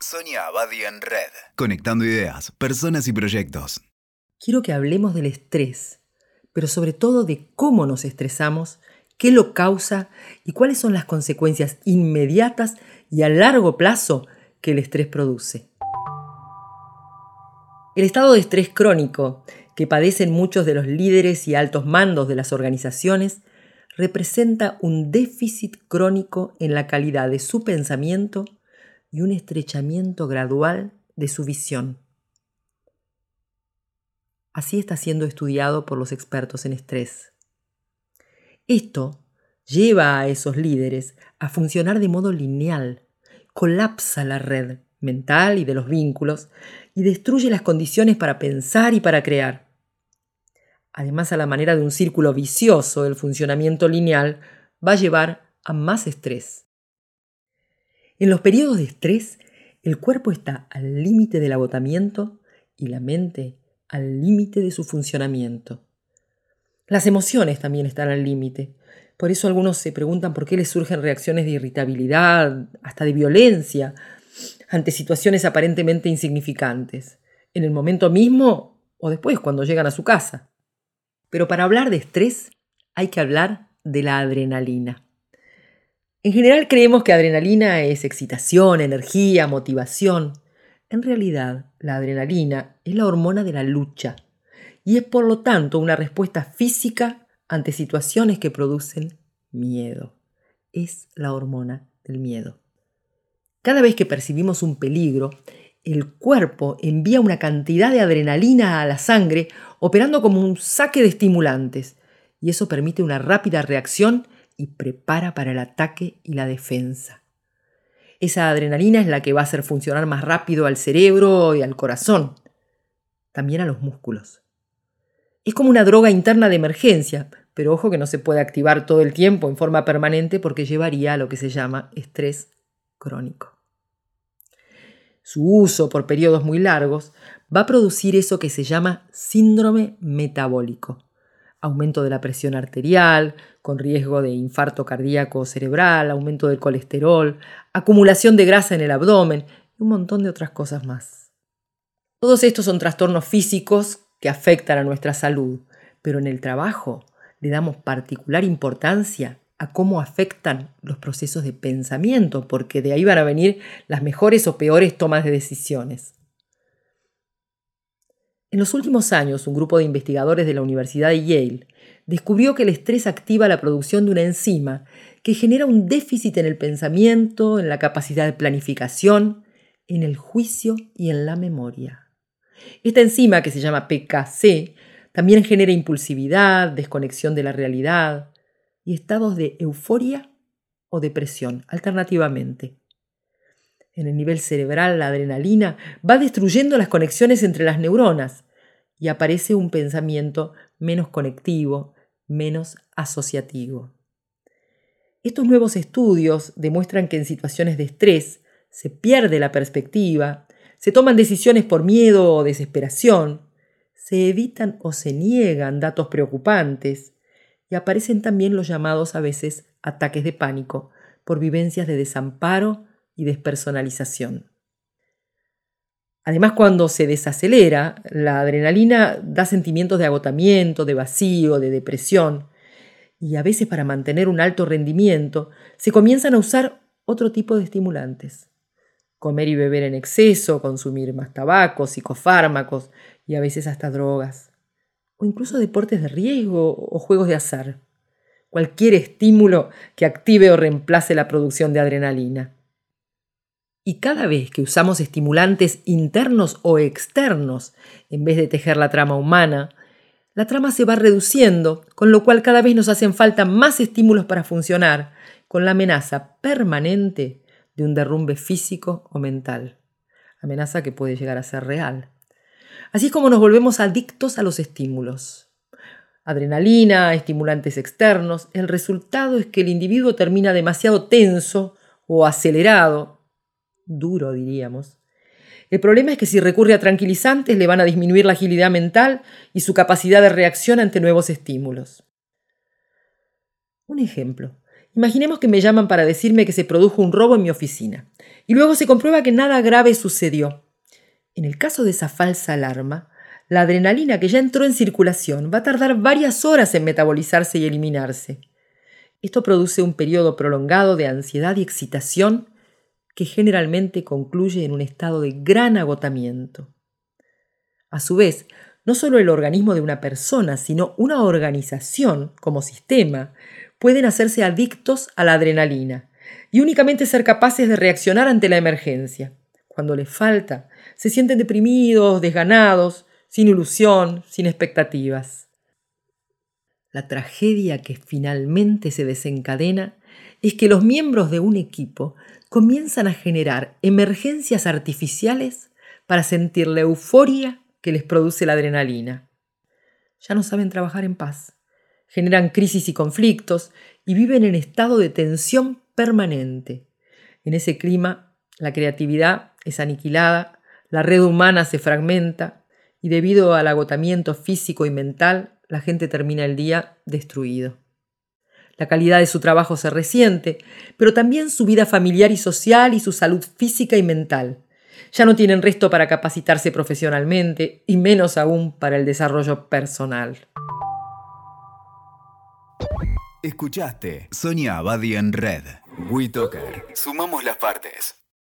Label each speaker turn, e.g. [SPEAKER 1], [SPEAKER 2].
[SPEAKER 1] Sonia Abadi en Red. Conectando ideas, personas y proyectos.
[SPEAKER 2] Quiero que hablemos del estrés, pero sobre todo de cómo nos estresamos, qué lo causa y cuáles son las consecuencias inmediatas y a largo plazo que el estrés produce. El estado de estrés crónico que padecen muchos de los líderes y altos mandos de las organizaciones representa un déficit crónico en la calidad de su pensamiento y un estrechamiento gradual de su visión. Así está siendo estudiado por los expertos en estrés. Esto lleva a esos líderes a funcionar de modo lineal, colapsa la red mental y de los vínculos y destruye las condiciones para pensar y para crear. Además, a la manera de un círculo vicioso, el funcionamiento lineal va a llevar a más estrés. En los periodos de estrés, el cuerpo está al límite del agotamiento y la mente al límite de su funcionamiento. Las emociones también están al límite. Por eso algunos se preguntan por qué les surgen reacciones de irritabilidad, hasta de violencia, ante situaciones aparentemente insignificantes, en el momento mismo o después cuando llegan a su casa. Pero para hablar de estrés hay que hablar de la adrenalina. En general creemos que adrenalina es excitación, energía, motivación. En realidad, la adrenalina es la hormona de la lucha y es por lo tanto una respuesta física ante situaciones que producen miedo. Es la hormona del miedo. Cada vez que percibimos un peligro, el cuerpo envía una cantidad de adrenalina a la sangre operando como un saque de estimulantes y eso permite una rápida reacción y prepara para el ataque y la defensa. Esa adrenalina es la que va a hacer funcionar más rápido al cerebro y al corazón, también a los músculos. Es como una droga interna de emergencia, pero ojo que no se puede activar todo el tiempo en forma permanente porque llevaría a lo que se llama estrés crónico. Su uso por periodos muy largos va a producir eso que se llama síndrome metabólico aumento de la presión arterial, con riesgo de infarto cardíaco cerebral, aumento del colesterol, acumulación de grasa en el abdomen y un montón de otras cosas más. Todos estos son trastornos físicos que afectan a nuestra salud, pero en el trabajo le damos particular importancia a cómo afectan los procesos de pensamiento, porque de ahí van a venir las mejores o peores tomas de decisiones. En los últimos años, un grupo de investigadores de la Universidad de Yale descubrió que el estrés activa la producción de una enzima que genera un déficit en el pensamiento, en la capacidad de planificación, en el juicio y en la memoria. Esta enzima, que se llama PKC, también genera impulsividad, desconexión de la realidad y estados de euforia o depresión, alternativamente en el nivel cerebral, la adrenalina, va destruyendo las conexiones entre las neuronas y aparece un pensamiento menos conectivo, menos asociativo. Estos nuevos estudios demuestran que en situaciones de estrés se pierde la perspectiva, se toman decisiones por miedo o desesperación, se evitan o se niegan datos preocupantes y aparecen también los llamados a veces ataques de pánico por vivencias de desamparo y despersonalización. Además, cuando se desacelera, la adrenalina da sentimientos de agotamiento, de vacío, de depresión, y a veces para mantener un alto rendimiento se comienzan a usar otro tipo de estimulantes. Comer y beber en exceso, consumir más tabaco, psicofármacos y a veces hasta drogas. O incluso deportes de riesgo o juegos de azar. Cualquier estímulo que active o reemplace la producción de adrenalina. Y cada vez que usamos estimulantes internos o externos, en vez de tejer la trama humana, la trama se va reduciendo, con lo cual cada vez nos hacen falta más estímulos para funcionar, con la amenaza permanente de un derrumbe físico o mental. Amenaza que puede llegar a ser real. Así es como nos volvemos adictos a los estímulos. Adrenalina, estimulantes externos, el resultado es que el individuo termina demasiado tenso o acelerado duro diríamos. El problema es que si recurre a tranquilizantes le van a disminuir la agilidad mental y su capacidad de reacción ante nuevos estímulos. Un ejemplo. Imaginemos que me llaman para decirme que se produjo un robo en mi oficina y luego se comprueba que nada grave sucedió. En el caso de esa falsa alarma, la adrenalina que ya entró en circulación va a tardar varias horas en metabolizarse y eliminarse. Esto produce un periodo prolongado de ansiedad y excitación que generalmente concluye en un estado de gran agotamiento. A su vez, no solo el organismo de una persona, sino una organización como sistema, pueden hacerse adictos a la adrenalina y únicamente ser capaces de reaccionar ante la emergencia. Cuando les falta, se sienten deprimidos, desganados, sin ilusión, sin expectativas. La tragedia que finalmente se desencadena es que los miembros de un equipo comienzan a generar emergencias artificiales para sentir la euforia que les produce la adrenalina. Ya no saben trabajar en paz, generan crisis y conflictos y viven en estado de tensión permanente. En ese clima, la creatividad es aniquilada, la red humana se fragmenta y debido al agotamiento físico y mental, la gente termina el día destruido. La calidad de su trabajo se resiente, pero también su vida familiar y social y su salud física y mental. Ya no tienen resto para capacitarse profesionalmente y menos aún para el desarrollo personal.
[SPEAKER 1] Escuchaste Sonia Abadi en Red. WeToker. Sumamos las partes.